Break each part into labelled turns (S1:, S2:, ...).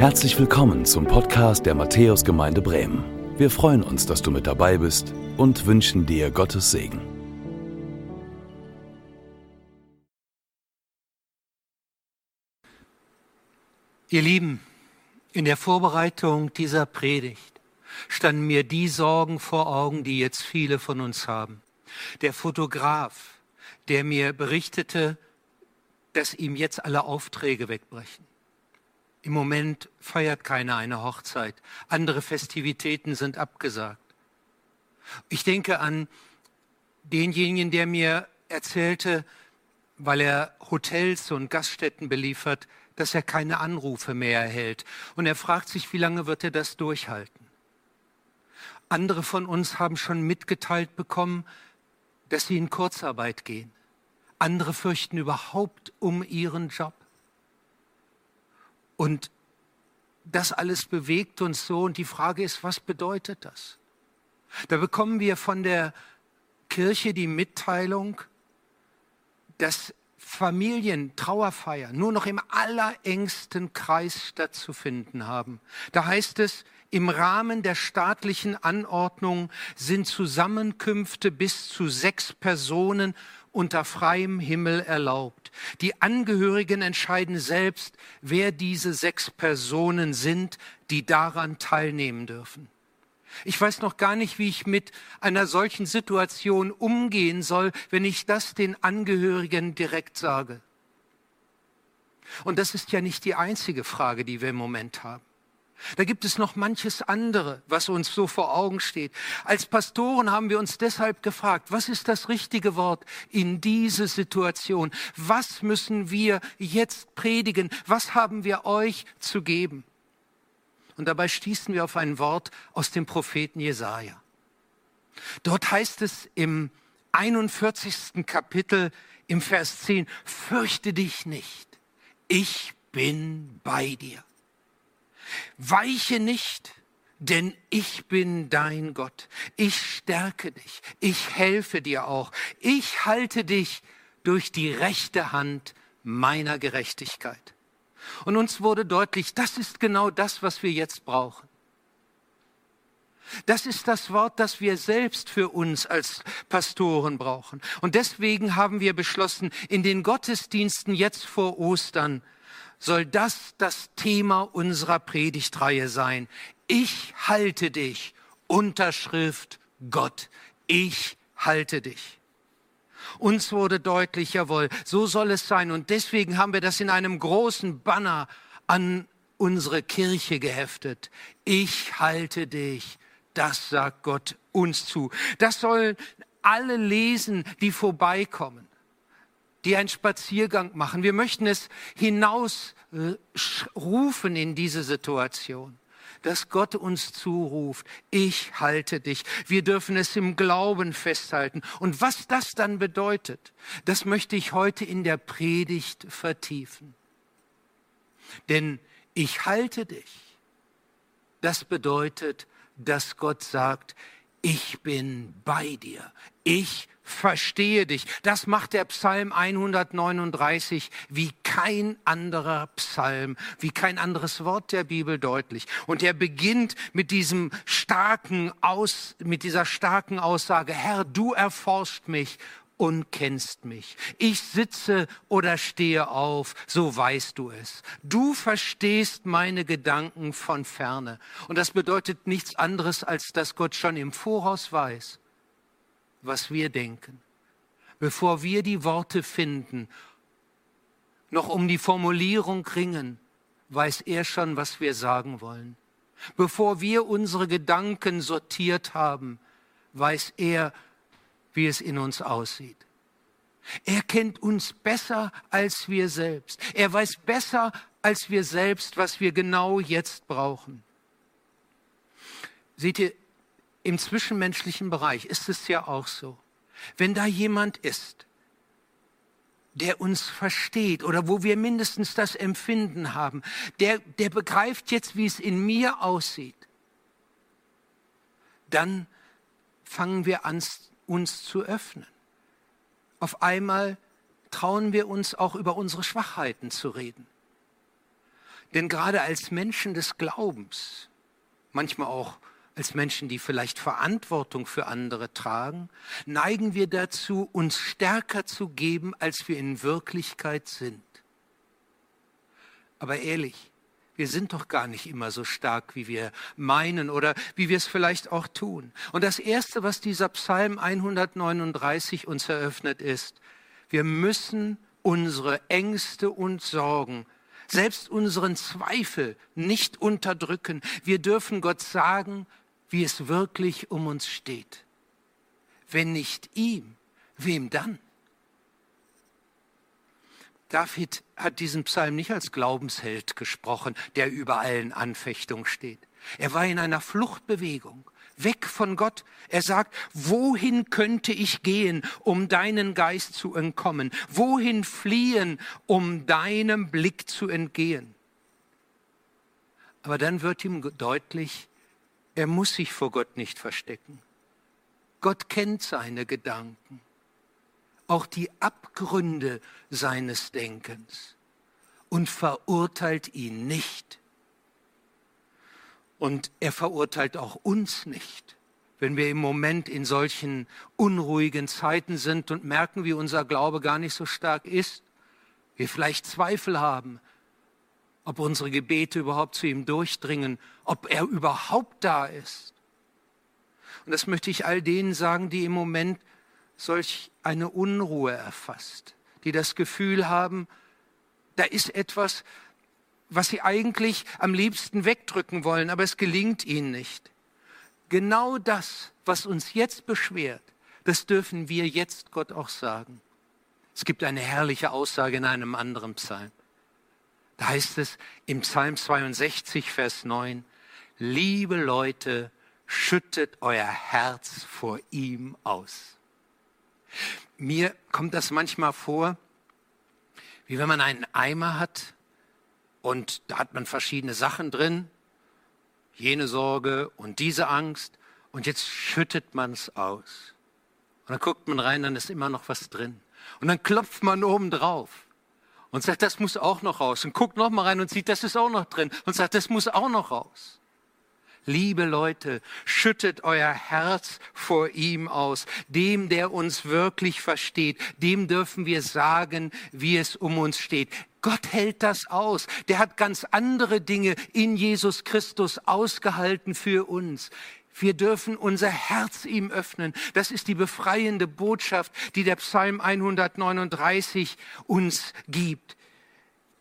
S1: Herzlich willkommen zum Podcast der Matthäusgemeinde Bremen. Wir freuen uns, dass du mit dabei bist und wünschen dir Gottes Segen.
S2: Ihr Lieben, in der Vorbereitung dieser Predigt standen mir die Sorgen vor Augen, die jetzt viele von uns haben. Der Fotograf, der mir berichtete, dass ihm jetzt alle Aufträge wegbrechen. Im Moment feiert keiner eine Hochzeit. Andere Festivitäten sind abgesagt. Ich denke an denjenigen, der mir erzählte, weil er Hotels und Gaststätten beliefert, dass er keine Anrufe mehr erhält. Und er fragt sich, wie lange wird er das durchhalten? Andere von uns haben schon mitgeteilt bekommen, dass sie in Kurzarbeit gehen. Andere fürchten überhaupt um ihren Job. Und das alles bewegt uns so. Und die Frage ist, was bedeutet das? Da bekommen wir von der Kirche die Mitteilung, dass Familien Trauerfeiern nur noch im allerengsten Kreis stattzufinden haben. Da heißt es, im Rahmen der staatlichen Anordnung sind Zusammenkünfte bis zu sechs Personen unter freiem Himmel erlaubt. Die Angehörigen entscheiden selbst, wer diese sechs Personen sind, die daran teilnehmen dürfen. Ich weiß noch gar nicht, wie ich mit einer solchen Situation umgehen soll, wenn ich das den Angehörigen direkt sage. Und das ist ja nicht die einzige Frage, die wir im Moment haben. Da gibt es noch manches andere, was uns so vor Augen steht. Als Pastoren haben wir uns deshalb gefragt, was ist das richtige Wort in diese Situation? Was müssen wir jetzt predigen? Was haben wir euch zu geben? Und dabei stießen wir auf ein Wort aus dem Propheten Jesaja. Dort heißt es im 41. Kapitel im Vers 10, fürchte dich nicht, ich bin bei dir. Weiche nicht, denn ich bin dein Gott. Ich stärke dich. Ich helfe dir auch. Ich halte dich durch die rechte Hand meiner Gerechtigkeit. Und uns wurde deutlich, das ist genau das, was wir jetzt brauchen. Das ist das Wort, das wir selbst für uns als Pastoren brauchen. Und deswegen haben wir beschlossen, in den Gottesdiensten jetzt vor Ostern soll das das Thema unserer Predigtreihe sein. Ich halte dich. Unterschrift Gott. Ich halte dich. Uns wurde deutlich, jawohl, so soll es sein. Und deswegen haben wir das in einem großen Banner an unsere Kirche geheftet. Ich halte dich. Das sagt Gott uns zu. Das sollen alle lesen, die vorbeikommen, die einen Spaziergang machen. Wir möchten es hinausrufen in diese Situation dass Gott uns zuruft, ich halte dich. Wir dürfen es im Glauben festhalten. Und was das dann bedeutet, das möchte ich heute in der Predigt vertiefen. Denn ich halte dich. Das bedeutet, dass Gott sagt, ich bin bei dir. Ich verstehe dich. Das macht der Psalm 139 wie kein anderer Psalm, wie kein anderes Wort der Bibel deutlich. Und er beginnt mit diesem starken Aus, mit dieser starken Aussage, Herr, du erforscht mich und kennst mich. Ich sitze oder stehe auf, so weißt du es. Du verstehst meine Gedanken von ferne. Und das bedeutet nichts anderes, als dass Gott schon im Voraus weiß, was wir denken, bevor wir die Worte finden, noch um die Formulierung ringen, weiß er schon, was wir sagen wollen. Bevor wir unsere Gedanken sortiert haben, weiß er, wie es in uns aussieht. Er kennt uns besser als wir selbst. Er weiß besser als wir selbst, was wir genau jetzt brauchen. Seht ihr, im zwischenmenschlichen Bereich ist es ja auch so. Wenn da jemand ist, der uns versteht oder wo wir mindestens das Empfinden haben, der, der begreift jetzt, wie es in mir aussieht, dann fangen wir an, uns zu öffnen. Auf einmal trauen wir uns auch über unsere Schwachheiten zu reden. Denn gerade als Menschen des Glaubens, manchmal auch als Menschen, die vielleicht Verantwortung für andere tragen, neigen wir dazu, uns stärker zu geben, als wir in Wirklichkeit sind. Aber ehrlich, wir sind doch gar nicht immer so stark, wie wir meinen oder wie wir es vielleicht auch tun. Und das Erste, was dieser Psalm 139 uns eröffnet, ist, wir müssen unsere Ängste und Sorgen, selbst unseren Zweifel nicht unterdrücken. Wir dürfen Gott sagen, wie es wirklich um uns steht. Wenn nicht ihm, wem dann? David hat diesen Psalm nicht als Glaubensheld gesprochen, der über allen Anfechtungen steht. Er war in einer Fluchtbewegung, weg von Gott. Er sagt, wohin könnte ich gehen, um deinen Geist zu entkommen? Wohin fliehen, um deinem Blick zu entgehen? Aber dann wird ihm deutlich, er muss sich vor Gott nicht verstecken. Gott kennt seine Gedanken auch die Abgründe seines Denkens und verurteilt ihn nicht. Und er verurteilt auch uns nicht, wenn wir im Moment in solchen unruhigen Zeiten sind und merken, wie unser Glaube gar nicht so stark ist, wir vielleicht Zweifel haben, ob unsere Gebete überhaupt zu ihm durchdringen, ob er überhaupt da ist. Und das möchte ich all denen sagen, die im Moment solch eine Unruhe erfasst, die das Gefühl haben, da ist etwas, was sie eigentlich am liebsten wegdrücken wollen, aber es gelingt ihnen nicht. Genau das, was uns jetzt beschwert, das dürfen wir jetzt Gott auch sagen. Es gibt eine herrliche Aussage in einem anderen Psalm. Da heißt es im Psalm 62, Vers 9, liebe Leute, schüttet euer Herz vor ihm aus. Mir kommt das manchmal vor, wie wenn man einen Eimer hat und da hat man verschiedene Sachen drin, jene Sorge und diese Angst und jetzt schüttet man es aus. Und dann guckt man rein, dann ist immer noch was drin. Und dann klopft man oben drauf und sagt, das muss auch noch raus. Und guckt noch mal rein und sieht, das ist auch noch drin. Und sagt, das muss auch noch raus. Liebe Leute, schüttet euer Herz vor ihm aus. Dem, der uns wirklich versteht, dem dürfen wir sagen, wie es um uns steht. Gott hält das aus. Der hat ganz andere Dinge in Jesus Christus ausgehalten für uns. Wir dürfen unser Herz ihm öffnen. Das ist die befreiende Botschaft, die der Psalm 139 uns gibt.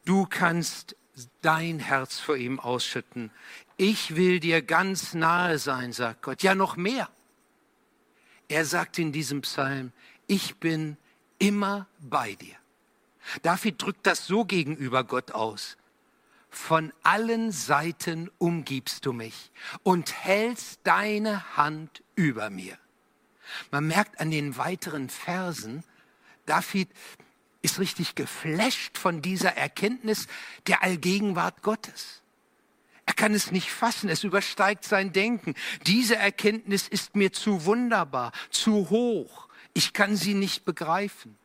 S2: Du kannst dein Herz vor ihm ausschütten ich will dir ganz nahe sein, sagt Gott. Ja, noch mehr. Er sagt in diesem Psalm, ich bin immer bei dir. David drückt das so gegenüber Gott aus. Von allen Seiten umgibst du mich und hältst deine Hand über mir. Man merkt an den weiteren Versen, David ist richtig geflasht von dieser Erkenntnis der Allgegenwart Gottes. Er kann es nicht fassen, es übersteigt sein Denken. Diese Erkenntnis ist mir zu wunderbar, zu hoch. Ich kann sie nicht begreifen.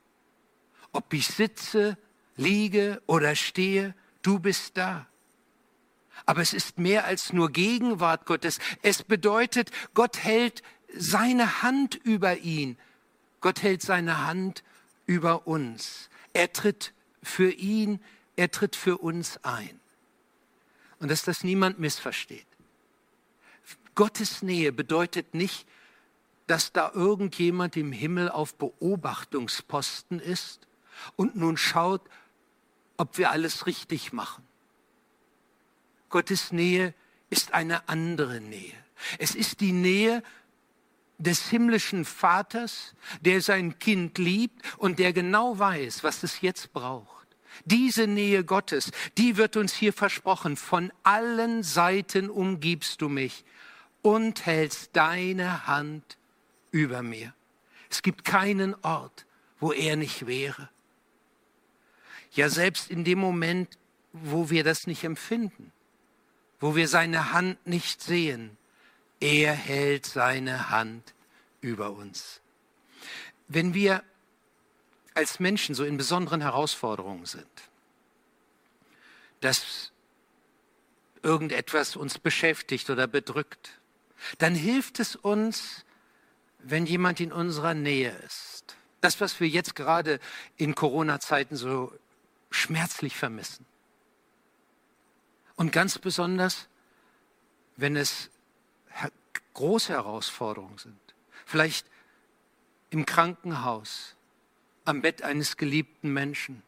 S2: Ob ich sitze, liege oder stehe, du bist da. Aber es ist mehr als nur Gegenwart Gottes. Es bedeutet, Gott hält seine Hand über ihn. Gott hält seine Hand über uns. Er tritt für ihn, er tritt für uns ein und dass das niemand missversteht. Gottes Nähe bedeutet nicht, dass da irgendjemand im Himmel auf Beobachtungsposten ist und nun schaut, ob wir alles richtig machen. Gottes Nähe ist eine andere Nähe. Es ist die Nähe des himmlischen Vaters, der sein Kind liebt und der genau weiß, was es jetzt braucht. Diese Nähe Gottes, die wird uns hier versprochen. Von allen Seiten umgibst du mich und hältst deine Hand über mir. Es gibt keinen Ort, wo er nicht wäre. Ja, selbst in dem Moment, wo wir das nicht empfinden, wo wir seine Hand nicht sehen, er hält seine Hand über uns. Wenn wir als Menschen so in besonderen Herausforderungen sind, dass irgendetwas uns beschäftigt oder bedrückt, dann hilft es uns, wenn jemand in unserer Nähe ist. Das, was wir jetzt gerade in Corona-Zeiten so schmerzlich vermissen. Und ganz besonders, wenn es große Herausforderungen sind. Vielleicht im Krankenhaus, am Bett eines geliebten Menschen.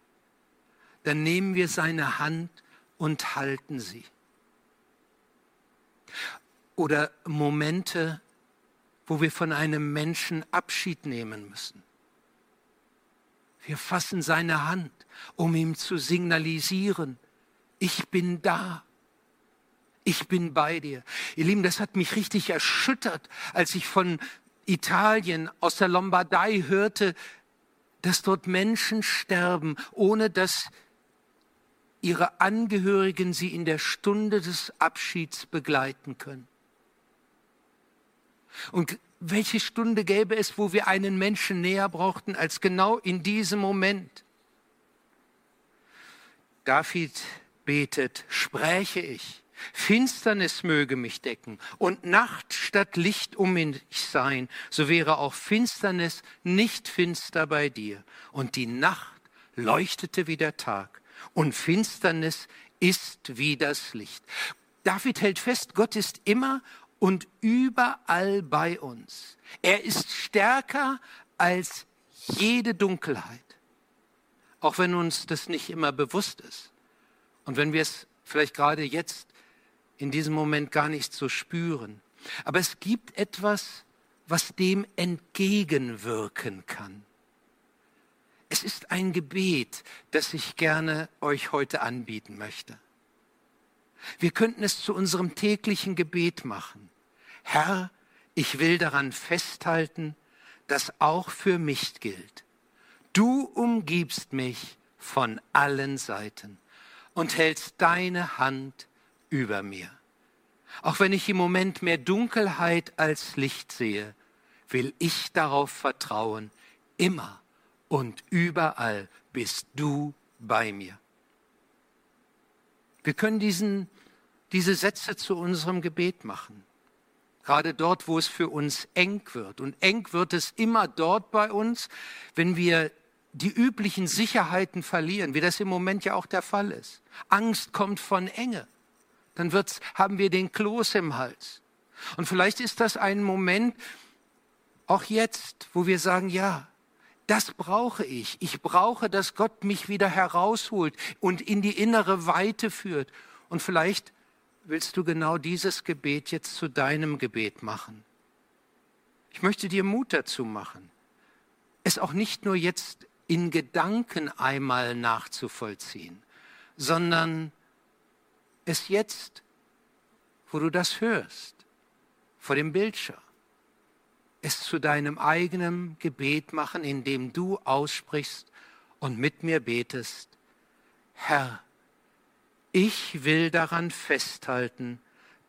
S2: Dann nehmen wir seine Hand und halten sie. Oder Momente, wo wir von einem Menschen Abschied nehmen müssen. Wir fassen seine Hand, um ihm zu signalisieren, ich bin da. Ich bin bei dir. Ihr Lieben, das hat mich richtig erschüttert, als ich von Italien aus der Lombardei hörte, dass dort Menschen sterben, ohne dass ihre Angehörigen sie in der Stunde des Abschieds begleiten können. Und welche Stunde gäbe es, wo wir einen Menschen näher brauchten, als genau in diesem Moment? David betet, spräche ich, Finsternis möge mich decken und Nacht statt Licht um mich sein, so wäre auch Finsternis nicht finster bei dir. Und die Nacht leuchtete wie der Tag und Finsternis ist wie das Licht. David hält fest, Gott ist immer und überall bei uns. Er ist stärker als jede Dunkelheit, auch wenn uns das nicht immer bewusst ist. Und wenn wir es vielleicht gerade jetzt in diesem Moment gar nicht so spüren. Aber es gibt etwas, was dem entgegenwirken kann. Es ist ein Gebet, das ich gerne euch heute anbieten möchte. Wir könnten es zu unserem täglichen Gebet machen. Herr, ich will daran festhalten, dass auch für mich gilt. Du umgibst mich von allen Seiten und hältst deine Hand über mir. Auch wenn ich im Moment mehr Dunkelheit als Licht sehe, will ich darauf vertrauen, immer und überall bist du bei mir. Wir können diesen, diese Sätze zu unserem Gebet machen. Gerade dort, wo es für uns eng wird. Und eng wird es immer dort bei uns, wenn wir die üblichen Sicherheiten verlieren, wie das im Moment ja auch der Fall ist. Angst kommt von Enge dann wird's, haben wir den Kloß im Hals. Und vielleicht ist das ein Moment, auch jetzt, wo wir sagen, ja, das brauche ich. Ich brauche, dass Gott mich wieder herausholt und in die innere Weite führt. Und vielleicht willst du genau dieses Gebet jetzt zu deinem Gebet machen. Ich möchte dir Mut dazu machen, es auch nicht nur jetzt in Gedanken einmal nachzuvollziehen, sondern es jetzt, wo du das hörst, vor dem Bildschirm, es zu deinem eigenen Gebet machen, indem du aussprichst und mit mir betest, Herr, ich will daran festhalten,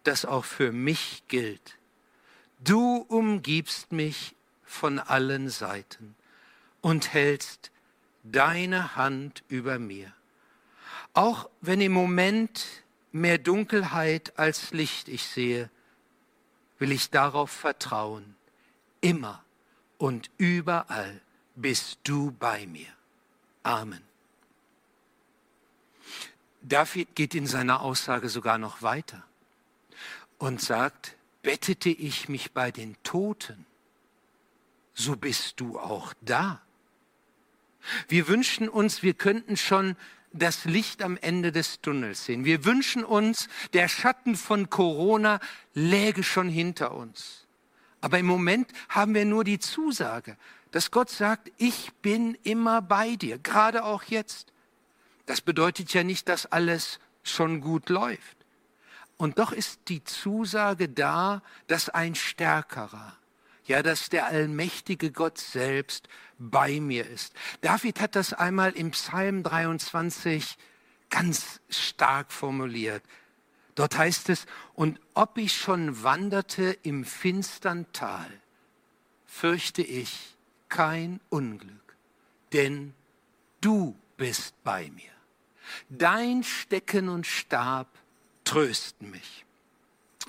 S2: dass auch für mich gilt. Du umgibst mich von allen Seiten und hältst deine Hand über mir. Auch wenn im Moment mehr Dunkelheit als Licht ich sehe, will ich darauf vertrauen. Immer und überall bist du bei mir. Amen. David geht in seiner Aussage sogar noch weiter und sagt, bettete ich mich bei den Toten, so bist du auch da. Wir wünschen uns, wir könnten schon das Licht am Ende des Tunnels sehen. Wir wünschen uns, der Schatten von Corona läge schon hinter uns. Aber im Moment haben wir nur die Zusage, dass Gott sagt, ich bin immer bei dir, gerade auch jetzt. Das bedeutet ja nicht, dass alles schon gut läuft. Und doch ist die Zusage da, dass ein Stärkerer, ja, dass der allmächtige Gott selbst bei mir ist. David hat das einmal im Psalm 23 ganz stark formuliert. Dort heißt es, und ob ich schon wanderte im finstern Tal, fürchte ich kein Unglück, denn du bist bei mir. Dein Stecken und Stab trösten mich.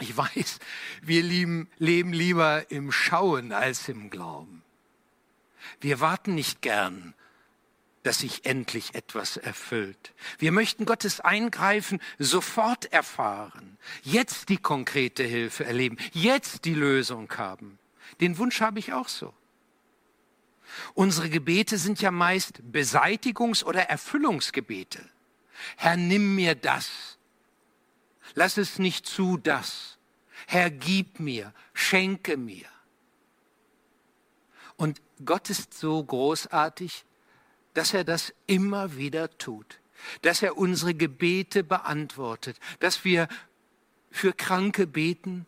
S2: Ich weiß, wir lieben, leben lieber im Schauen als im Glauben. Wir warten nicht gern, dass sich endlich etwas erfüllt. Wir möchten Gottes Eingreifen sofort erfahren, jetzt die konkrete Hilfe erleben, jetzt die Lösung haben. Den Wunsch habe ich auch so. Unsere Gebete sind ja meist Beseitigungs- oder Erfüllungsgebete. Herr, nimm mir das. Lass es nicht zu, das. Herr, gib mir, schenke mir. Und Gott ist so großartig, dass er das immer wieder tut, dass er unsere Gebete beantwortet, dass wir für Kranke beten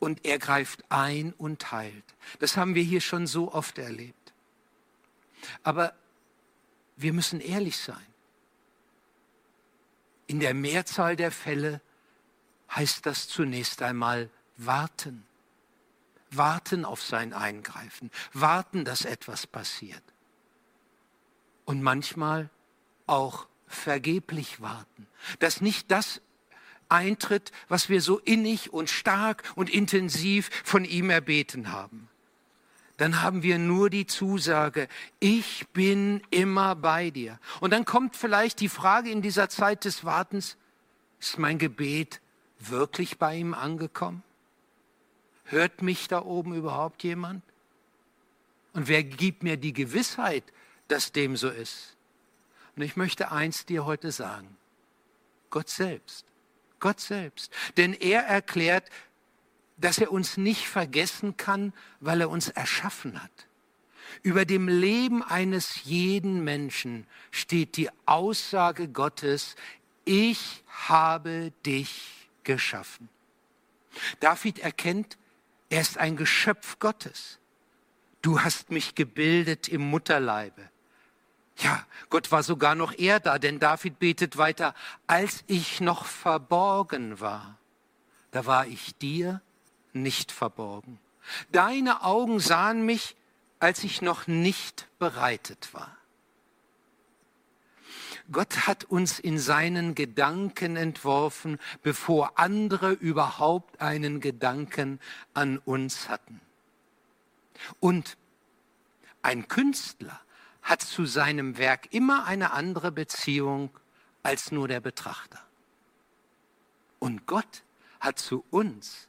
S2: und er greift ein und heilt. Das haben wir hier schon so oft erlebt. Aber wir müssen ehrlich sein. In der Mehrzahl der Fälle heißt das zunächst einmal warten. Warten auf sein Eingreifen. Warten, dass etwas passiert. Und manchmal auch vergeblich warten. Dass nicht das eintritt, was wir so innig und stark und intensiv von ihm erbeten haben. Dann haben wir nur die Zusage, ich bin immer bei dir. Und dann kommt vielleicht die Frage in dieser Zeit des Wartens, ist mein Gebet wirklich bei ihm angekommen? Hört mich da oben überhaupt jemand? Und wer gibt mir die Gewissheit, dass dem so ist? Und ich möchte eins dir heute sagen. Gott selbst. Gott selbst. Denn er erklärt, dass er uns nicht vergessen kann, weil er uns erschaffen hat. Über dem Leben eines jeden Menschen steht die Aussage Gottes, ich habe dich geschaffen. David erkennt, er ist ein Geschöpf Gottes. Du hast mich gebildet im Mutterleibe. Ja, Gott war sogar noch eher da, denn David betet weiter, als ich noch verborgen war, da war ich dir nicht verborgen. Deine Augen sahen mich, als ich noch nicht bereitet war. Gott hat uns in seinen Gedanken entworfen, bevor andere überhaupt einen Gedanken an uns hatten. Und ein Künstler hat zu seinem Werk immer eine andere Beziehung als nur der Betrachter. Und Gott hat zu uns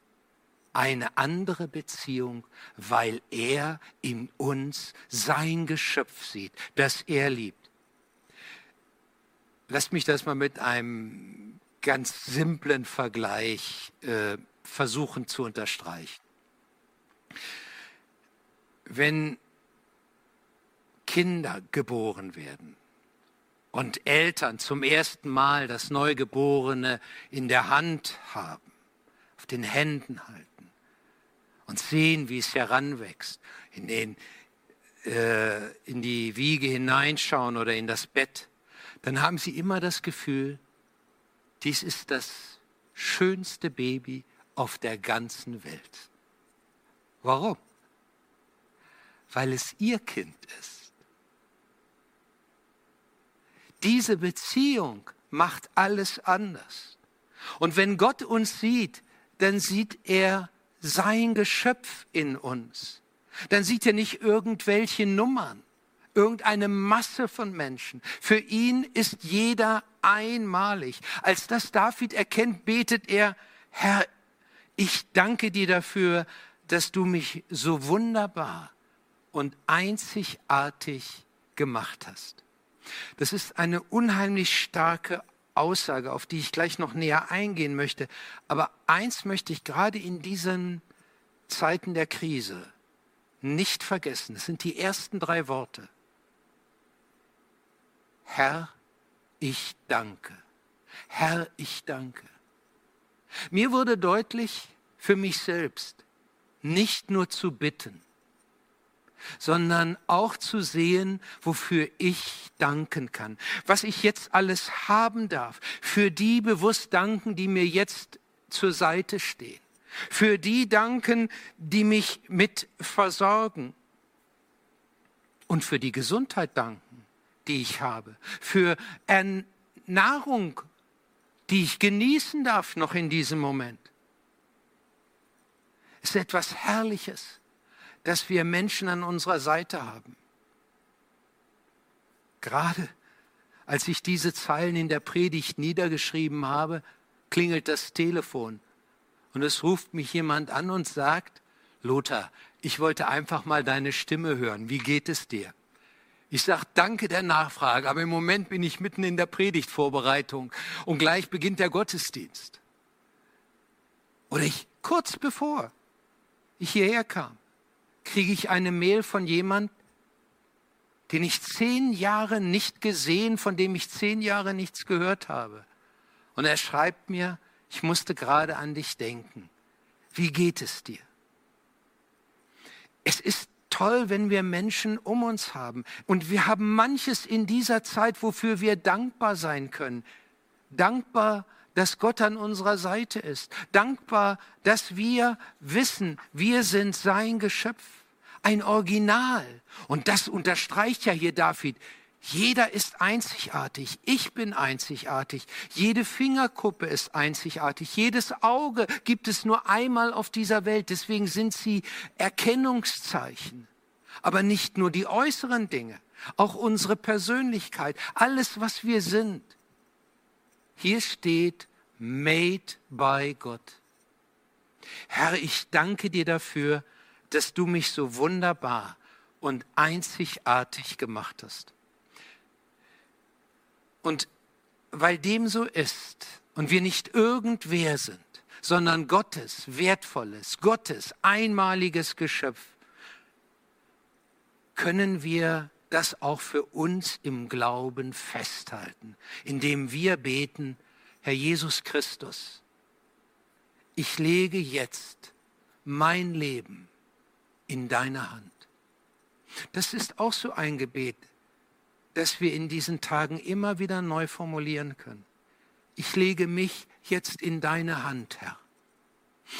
S2: eine andere Beziehung, weil er in uns sein Geschöpf sieht, das er liebt. Lasst mich das mal mit einem ganz simplen Vergleich äh, versuchen zu unterstreichen. Wenn Kinder geboren werden und Eltern zum ersten Mal das Neugeborene in der Hand haben, auf den Händen halten und sehen, wie es heranwächst, in, den, äh, in die Wiege hineinschauen oder in das Bett, dann haben sie immer das Gefühl, dies ist das schönste Baby auf der ganzen Welt. Warum? Weil es ihr Kind ist. Diese Beziehung macht alles anders. Und wenn Gott uns sieht, dann sieht er sein Geschöpf in uns. Dann sieht er nicht irgendwelche Nummern, irgendeine Masse von Menschen. Für ihn ist jeder einmalig. Als das David erkennt, betet er, Herr, ich danke dir dafür, dass du mich so wunderbar und einzigartig gemacht hast. Das ist eine unheimlich starke Aussage, auf die ich gleich noch näher eingehen möchte. Aber eins möchte ich gerade in diesen Zeiten der Krise nicht vergessen. Das sind die ersten drei Worte. Herr, ich danke. Herr, ich danke. Mir wurde deutlich für mich selbst, nicht nur zu bitten, sondern auch zu sehen, wofür ich danken kann. Was ich jetzt alles haben darf. Für die bewusst danken, die mir jetzt zur Seite stehen. Für die danken, die mich mit versorgen. Und für die Gesundheit danken, die ich habe. Für Nahrung die ich genießen darf noch in diesem Moment. Es ist etwas Herrliches, dass wir Menschen an unserer Seite haben. Gerade als ich diese Zeilen in der Predigt niedergeschrieben habe, klingelt das Telefon und es ruft mich jemand an und sagt, Lothar, ich wollte einfach mal deine Stimme hören. Wie geht es dir? Ich sage danke der Nachfrage, aber im Moment bin ich mitten in der Predigtvorbereitung und gleich beginnt der Gottesdienst. Oder ich kurz bevor ich hierher kam, kriege ich eine Mail von jemand, den ich zehn Jahre nicht gesehen, von dem ich zehn Jahre nichts gehört habe. Und er schreibt mir, ich musste gerade an dich denken. Wie geht es dir? Es ist toll, wenn wir Menschen um uns haben. Und wir haben manches in dieser Zeit, wofür wir dankbar sein können. Dankbar, dass Gott an unserer Seite ist. Dankbar, dass wir wissen, wir sind sein Geschöpf. Ein Original. Und das unterstreicht ja hier David. Jeder ist einzigartig. Ich bin einzigartig. Jede Fingerkuppe ist einzigartig. Jedes Auge gibt es nur einmal auf dieser Welt. Deswegen sind sie Erkennungszeichen. Aber nicht nur die äußeren Dinge, auch unsere Persönlichkeit, alles, was wir sind. Hier steht, made by God. Herr, ich danke dir dafür, dass du mich so wunderbar und einzigartig gemacht hast. Und weil dem so ist und wir nicht irgendwer sind, sondern Gottes wertvolles, Gottes einmaliges Geschöpf, können wir das auch für uns im Glauben festhalten, indem wir beten, Herr Jesus Christus, ich lege jetzt mein Leben in deine Hand. Das ist auch so ein Gebet, das wir in diesen Tagen immer wieder neu formulieren können. Ich lege mich jetzt in deine Hand, Herr.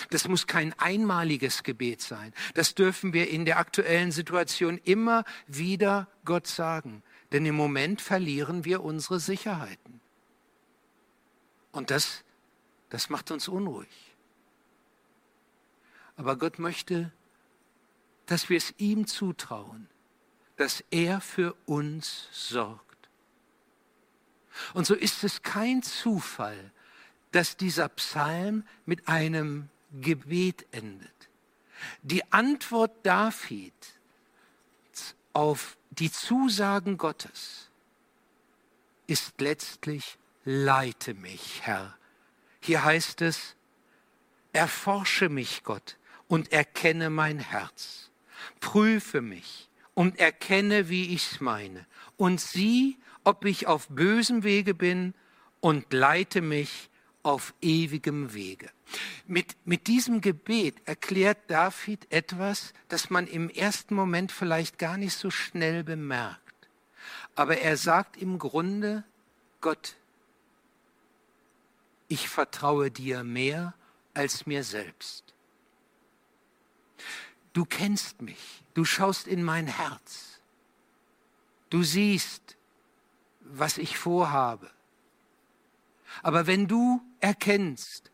S2: Das muss kein einmaliges Gebet sein. Das dürfen wir in der aktuellen Situation immer wieder Gott sagen. Denn im Moment verlieren wir unsere Sicherheiten. Und das, das macht uns unruhig. Aber Gott möchte, dass wir es ihm zutrauen, dass er für uns sorgt. Und so ist es kein Zufall, dass dieser Psalm mit einem Gebet endet. Die Antwort David auf die Zusagen Gottes ist letztlich, leite mich, Herr. Hier heißt es, erforsche mich, Gott, und erkenne mein Herz. Prüfe mich und erkenne, wie ich's meine. Und sieh, ob ich auf bösem Wege bin und leite mich auf ewigem Wege. Mit, mit diesem Gebet erklärt David etwas, das man im ersten Moment vielleicht gar nicht so schnell bemerkt. Aber er sagt im Grunde, Gott, ich vertraue dir mehr als mir selbst. Du kennst mich, du schaust in mein Herz, du siehst, was ich vorhabe. Aber wenn du erkennst,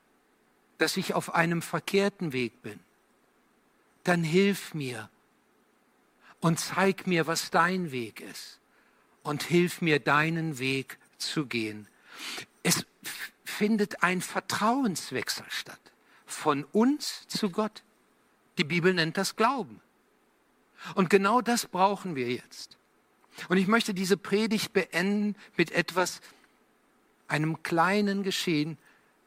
S2: dass ich auf einem verkehrten Weg bin, dann hilf mir und zeig mir, was dein Weg ist und hilf mir, deinen Weg zu gehen. Es findet ein Vertrauenswechsel statt von uns zu Gott. Die Bibel nennt das Glauben. Und genau das brauchen wir jetzt. Und ich möchte diese Predigt beenden mit etwas, einem kleinen Geschehen,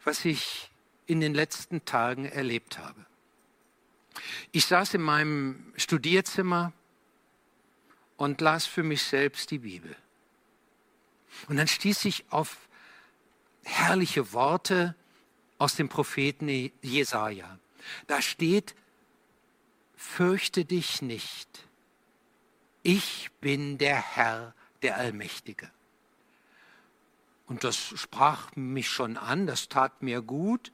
S2: was ich in den letzten Tagen erlebt habe. Ich saß in meinem Studierzimmer und las für mich selbst die Bibel. Und dann stieß ich auf herrliche Worte aus dem Propheten Jesaja. Da steht, fürchte dich nicht. Ich bin der Herr, der Allmächtige. Und das sprach mich schon an, das tat mir gut,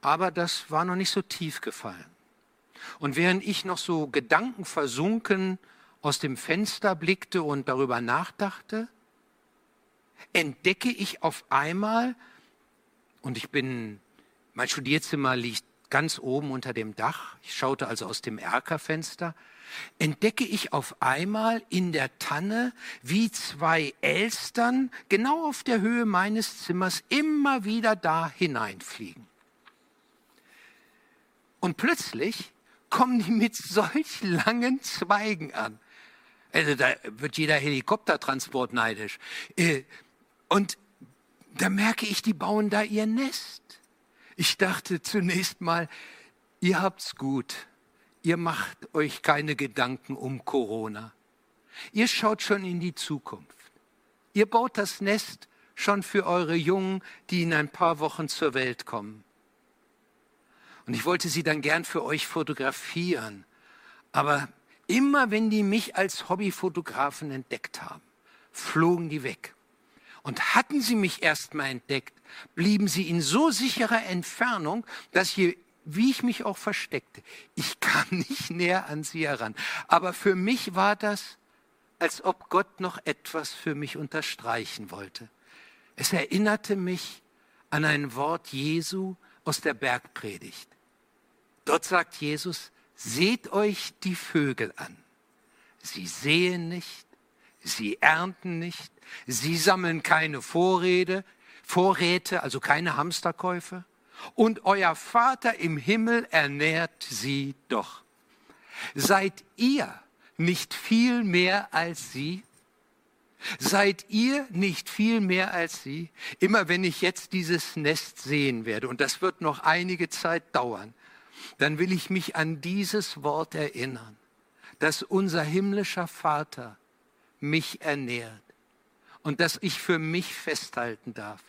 S2: aber das war noch nicht so tief gefallen. Und während ich noch so gedankenversunken aus dem Fenster blickte und darüber nachdachte, entdecke ich auf einmal, Und ich bin, mein Studierzimmer liegt ganz oben unter dem Dach. Ich schaute also aus dem Erkerfenster. Entdecke ich auf einmal in der Tanne, wie zwei Elstern genau auf der Höhe meines Zimmers immer wieder da hineinfliegen. Und plötzlich kommen die mit solch langen Zweigen an. Also da wird jeder Helikoptertransport neidisch. Äh, und da merke ich, die bauen da ihr Nest. Ich dachte zunächst mal, ihr habt's gut. Ihr macht euch keine Gedanken um Corona. Ihr schaut schon in die Zukunft. Ihr baut das Nest schon für eure Jungen, die in ein paar Wochen zur Welt kommen. Und ich wollte sie dann gern für euch fotografieren. Aber immer wenn die mich als Hobbyfotografen entdeckt haben, flogen die weg. Und hatten sie mich erst mal entdeckt, blieben sie in so sicherer Entfernung, dass je wie ich mich auch versteckte, ich kam nicht näher an sie heran. Aber für mich war das, als ob Gott noch etwas für mich unterstreichen wollte. Es erinnerte mich an ein Wort Jesu aus der Bergpredigt. Dort sagt Jesus, seht euch die Vögel an. Sie sehen nicht, sie ernten nicht, sie sammeln keine Vorräte, Vorräte, also keine Hamsterkäufe. Und euer Vater im Himmel ernährt sie doch. Seid ihr nicht viel mehr als sie? Seid ihr nicht viel mehr als sie? Immer wenn ich jetzt dieses Nest sehen werde, und das wird noch einige Zeit dauern, dann will ich mich an dieses Wort erinnern, dass unser himmlischer Vater mich ernährt und dass ich für mich festhalten darf.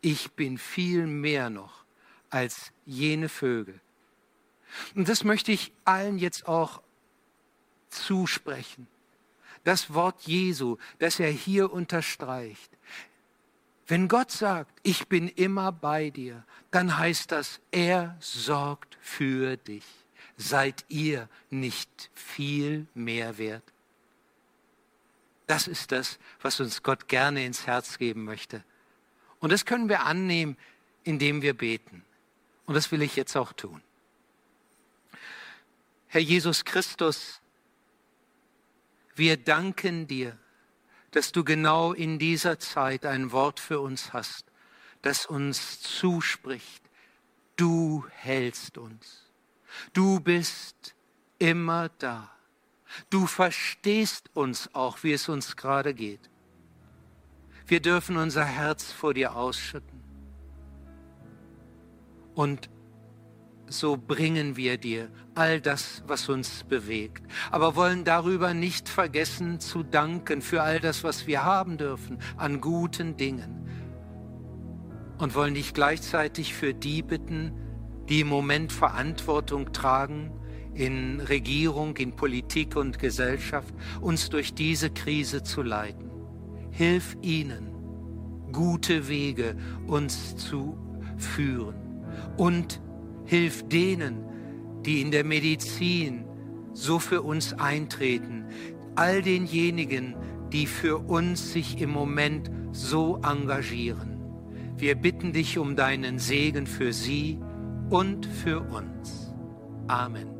S2: Ich bin viel mehr noch als jene Vögel. Und das möchte ich allen jetzt auch zusprechen. Das Wort Jesu, das er hier unterstreicht. Wenn Gott sagt, ich bin immer bei dir, dann heißt das, er sorgt für dich. Seid ihr nicht viel mehr wert? Das ist das, was uns Gott gerne ins Herz geben möchte. Und das können wir annehmen, indem wir beten. Und das will ich jetzt auch tun. Herr Jesus Christus, wir danken dir, dass du genau in dieser Zeit ein Wort für uns hast, das uns zuspricht. Du hältst uns. Du bist immer da. Du verstehst uns auch, wie es uns gerade geht. Wir dürfen unser Herz vor dir ausschütten. Und so bringen wir dir all das, was uns bewegt. Aber wollen darüber nicht vergessen zu danken für all das, was wir haben dürfen an guten Dingen. Und wollen dich gleichzeitig für die bitten, die im Moment Verantwortung tragen in Regierung, in Politik und Gesellschaft, uns durch diese Krise zu leiten. Hilf ihnen, gute Wege uns zu führen und hilf denen, die in der Medizin so für uns eintreten, all denjenigen, die für uns sich im Moment so engagieren. Wir bitten dich um deinen Segen für sie und für uns. Amen.